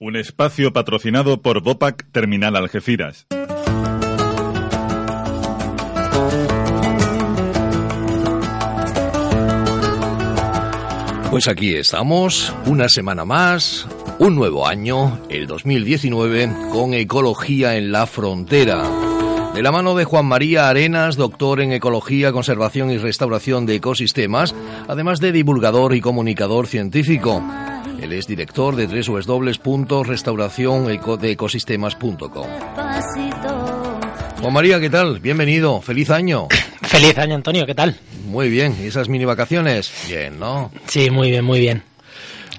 Un espacio patrocinado por Bopac Terminal Algeciras. Pues aquí estamos, una semana más, un nuevo año, el 2019, con Ecología en la Frontera. De la mano de Juan María Arenas, doctor en Ecología, Conservación y Restauración de Ecosistemas, además de divulgador y comunicador científico. Él es director de www.restauracionecosistema.com. Juan María, ¿qué tal? Bienvenido, feliz año. Feliz año, Antonio, ¿qué tal? Muy bien, ¿y esas mini vacaciones? Bien, ¿no? Sí, muy bien, muy bien.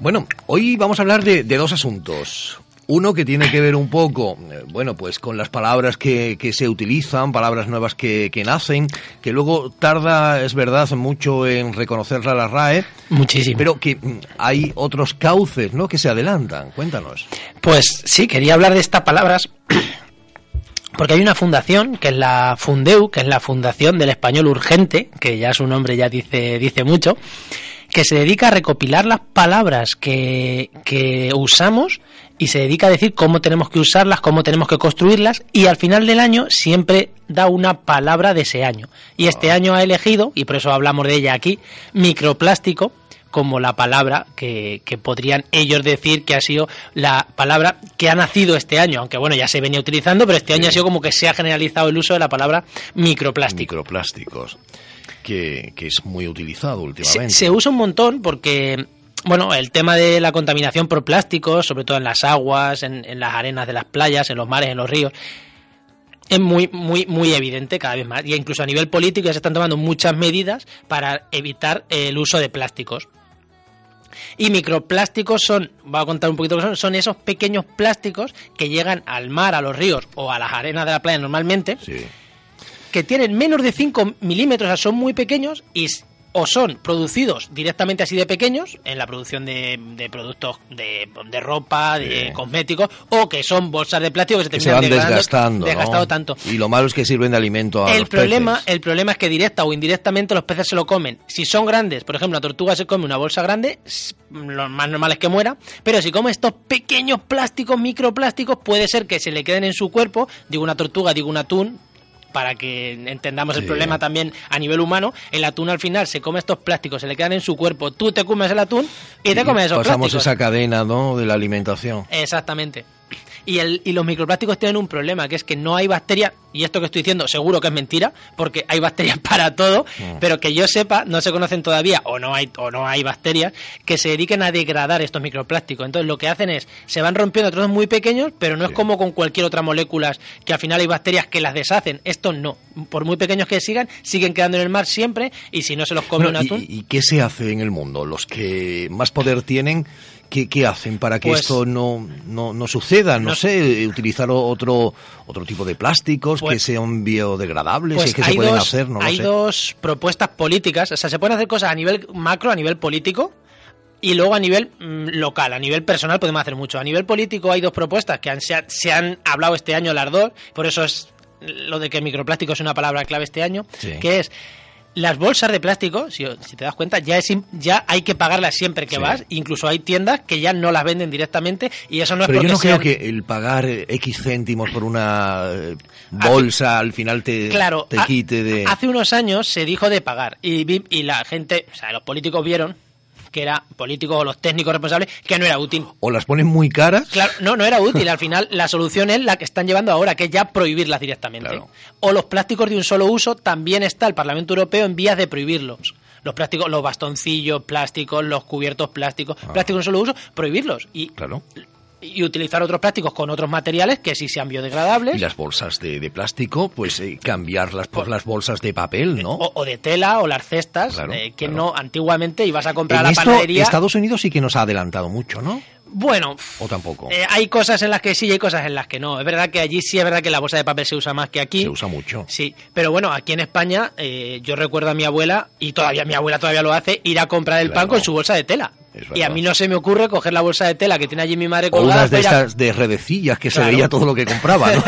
Bueno, hoy vamos a hablar de, de dos asuntos. Uno que tiene que ver un poco, eh, bueno, pues con las palabras que, que se utilizan, palabras nuevas que, que, nacen, que luego tarda, es verdad, mucho en reconocerla la RAE. Muchísimo. Pero que mm, hay otros cauces, ¿no?, que se adelantan. Cuéntanos. Pues sí, quería hablar de estas palabras porque hay una fundación, que es la Fundeu, que es la Fundación del Español Urgente, que ya su nombre ya dice, dice mucho, que se dedica a recopilar las palabras que, que usamos y se dedica a decir cómo tenemos que usarlas, cómo tenemos que construirlas y al final del año siempre da una palabra de ese año. Y este año ha elegido, y por eso hablamos de ella aquí, microplástico como la palabra que, que, podrían ellos decir que ha sido la palabra que ha nacido este año, aunque bueno, ya se venía utilizando, pero este año ha sido como que se ha generalizado el uso de la palabra microplástico. Microplásticos, que, que es muy utilizado últimamente. Se, se usa un montón porque bueno, el tema de la contaminación por plásticos, sobre todo en las aguas, en, en, las arenas de las playas, en los mares, en los ríos, es muy, muy, muy evidente cada vez más. Y incluso a nivel político ya se están tomando muchas medidas para evitar el uso de plásticos. Y microplásticos son, voy a contar un poquito qué son, son esos pequeños plásticos que llegan al mar, a los ríos o a las arenas de la playa normalmente, sí. que tienen menos de 5 milímetros, o sea, son muy pequeños y o son producidos directamente así de pequeños en la producción de, de productos de, de, ropa, de sí. cosméticos, o que son bolsas de plástico que se, que se van desgastando, tanto. Y lo malo es que sirven de alimento a el los problema, peces. El problema es que directa o indirectamente los peces se lo comen. Si son grandes, por ejemplo, la tortuga se come una bolsa grande, lo más normal es que muera, pero si come estos pequeños plásticos, microplásticos, puede ser que se le queden en su cuerpo, digo una tortuga, digo un atún, para que entendamos el problema también a nivel humano, el atún al final se come estos plásticos, se le quedan en su cuerpo, tú te comes el atún y te comes esos pasamos plásticos. esa cadena, ¿no?, de la alimentación. Exactamente. Y, el, y, los microplásticos tienen un problema, que es que no hay bacterias, y esto que estoy diciendo seguro que es mentira, porque hay bacterias para todo, mm. pero que yo sepa, no se conocen todavía, o no hay, o no hay bacterias, que se dediquen a degradar estos microplásticos. Entonces lo que hacen es, se van rompiendo a trozos muy pequeños, pero no sí. es como con cualquier otra molécula, que al final hay bacterias que las deshacen. Estos no. Por muy pequeños que sigan, siguen quedando en el mar siempre, y si no se los come bueno, un atún... ¿y, ¿Y qué se hace en el mundo? Los que más poder tienen ¿Qué, ¿Qué, hacen para que pues, esto no, no, no suceda? No, no, sé, utilizar otro, otro tipo de plásticos pues, que sean biodegradables pues y que se pueden dos, hacer, no Hay sé. dos propuestas políticas, o sea, se pueden hacer cosas a nivel macro, a nivel político, y luego a nivel mmm, local, a nivel personal podemos hacer mucho. A nivel político hay dos propuestas que han, se, se, han hablado este año las dos, por eso es lo de que microplástico es una palabra clave este año, sí. que es las bolsas de plástico, si, si, te das cuenta, ya es ya hay que pagarlas siempre que sí. vas. Incluso hay tiendas que ya no las venden directamente y eso no es Pero porque yo no sean... creo que el pagar X céntimos por una eh, bolsa al final te, claro, te quite de... Hace unos años se dijo de pagar y, y la gente, o sea, los políticos vieron que era políticos o los técnicos responsables, que no era útil. O las ponen muy caras. Claro, no, no era útil. Al final, la solución es la que están llevando ahora, que es ya prohibirlas directamente. Claro. O los plásticos de un solo uso, también está el Parlamento Europeo en vías de prohibirlos. Los plásticos, los bastoncillos plásticos, los cubiertos plásticos, ah. plásticos de un solo uso, prohibirlos. Y claro y utilizar otros plásticos con otros materiales que sí sean biodegradables. Y las bolsas de, de plástico, pues eh, cambiarlas por las bolsas de papel, ¿no? O, o de tela o las cestas, claro, eh, que claro. no antiguamente ibas a comprar en a la esto, panadería. Estados Unidos sí que nos ha adelantado mucho, ¿no? Bueno, o tampoco. Eh, hay cosas en las que sí y hay cosas en las que no. Es verdad que allí sí es verdad que la bolsa de papel se usa más que aquí. Se usa mucho. Sí, pero bueno, aquí en España eh, yo recuerdo a mi abuela y todavía mi abuela todavía lo hace ir a comprar el claro. pan con su bolsa de tela. Y a mí no se me ocurre coger la bolsa de tela que tiene allí mi madre colgada. O unas de estas de redecillas que se veía todo lo que compraba, ¿no?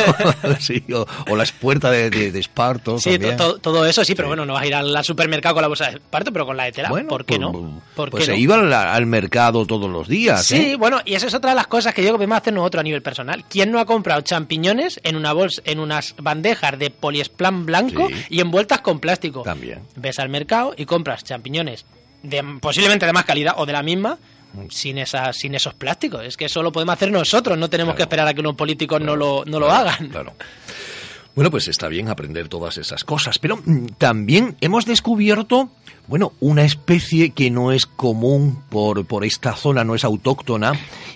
sí, o, la espuerta de, de, esparto. Sí, todo eso sí, pero bueno, no vas a ir al supermercado con la bolsa de esparto, pero con la de tela, ¿por qué pues, no? pues se iba al, mercado todos los días. Sí, ¿eh? bueno, y esa es otra de las cosas que yo que podemos hacer nosotros a nivel personal. ¿Quién no ha comprado champiñones en una bolsa, en unas bandejas de poliesplan blanco y envueltas con plástico? También. Ves al mercado y compras champiñones de, posiblemente de más calidad o de la misma sin esas sin esos plásticos es que eso lo podemos hacer nosotros no tenemos que esperar a que unos políticos no lo, no lo hagan claro bueno, pues está bien aprender todas esas cosas, pero mm, también hemos descubierto, bueno, una especie que no es común por, por esta zona, no es autóctona,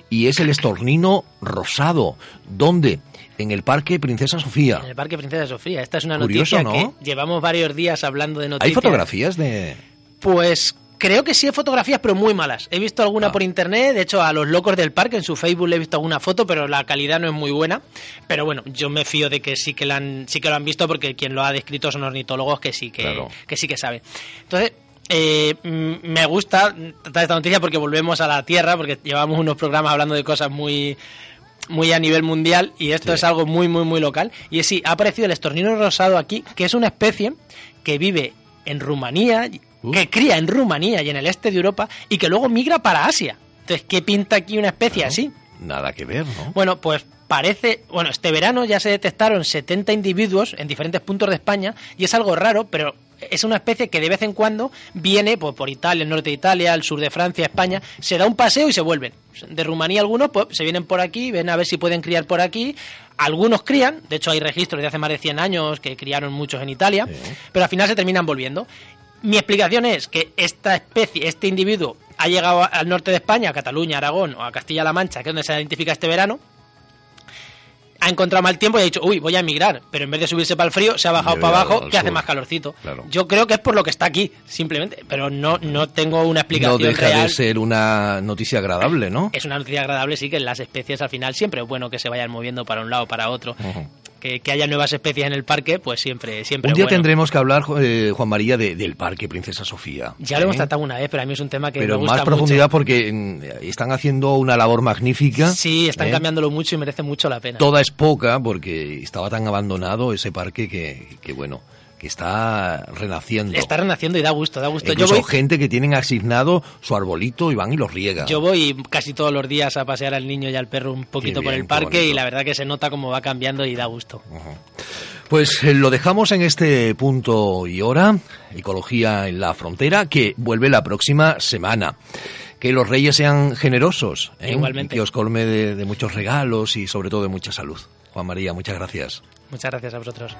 y es el estornino rosado. ¿Dónde? En el Parque Princesa Sofía. En el Parque Princesa Sofía. Esta es una noticia que llevamos varios días hablando de noticias. ¿Hay fotografías de...? Pues Creo que sí hay fotografías, pero muy malas. He visto alguna ah. por internet, de hecho a los locos del parque en su Facebook le he visto alguna foto, pero la calidad no es muy buena. Pero bueno, yo me fío de que sí que, la han, sí que lo han visto porque quien lo ha descrito son ornitólogos que sí que, que sí que saben. Entonces, eh, me gusta tratar esta noticia porque volvemos a la Tierra, porque llevamos unos programas hablando de cosas muy muy a nivel mundial y esto es algo muy muy muy local y es sí ha aparecido el estornino rosado aquí que es una especie que vive en Rumanía que cría en Rumanía y en el este de Europa y que luego migra para Asia. Entonces, ¿qué pinta aquí una especie así? Nada que ver, ¿no? Bueno, pues parece, bueno, este verano ya se detectaron 70 individuos en diferentes puntos de España y es algo raro, pero es una especie que de vez en cuando viene pues, por Italia, el norte de Italia, el sur de Francia, España, se da un paseo y se vuelven. De Rumanía algunos pues, se vienen por aquí, ven a ver si pueden criar por aquí. Algunos crían, de hecho hay registros de hace más de 100 años que criaron muchos en Italia, pero al final se terminan volviendo. Mi explicación es que esta especie, este individuo, ha llegado al norte de España, a Cataluña, Aragón o a Castilla-La Mancha, que es donde se identifica este verano, ha encontrado mal tiempo y ha dicho, uy, voy a emigrar, pero en vez de subirse para el frío, se ha bajado para abajo, que hace más calorcito. Yo creo que es por lo que está aquí, simplemente, pero no, no tengo una explicación No deja de ser una noticia agradable, ¿no? Es una noticia agradable, sí, que las especies al final siempre es bueno que se vayan moviendo para un lado o para otro que, haya nuevas especies en el parque, pues siempre, siempre. Un día tendremos que hablar, eh, Juan María, del parque Princesa Sofía. Ya lo hemos ¿eh? tratado una vez, pero a mí es un tema que pero me gusta más profundidad porque mm, están haciendo una labor magnífica. Sí, están ¿eh? cambiándolo mucho y merece mucho la pena. Toda es poca porque estaba tan abandonado ese parque que, que bueno está renaciendo. Está renaciendo y da gusto, da gusto. Yo voy... gente que tienen asignado su arbolito y van y los riega. Yo voy casi todos los días a pasear al niño y al perro un poquito por el parque y la verdad que se nota cómo va cambiando y da gusto. Pues eh, lo dejamos en este punto y hora, Ecología en la Frontera, que vuelve la próxima semana. Que los reyes sean generosos. ¿eh? Igualmente. que os colme de muchos regalos y sobre todo de mucha salud. Juan María, muchas gracias. Muchas gracias a vosotros.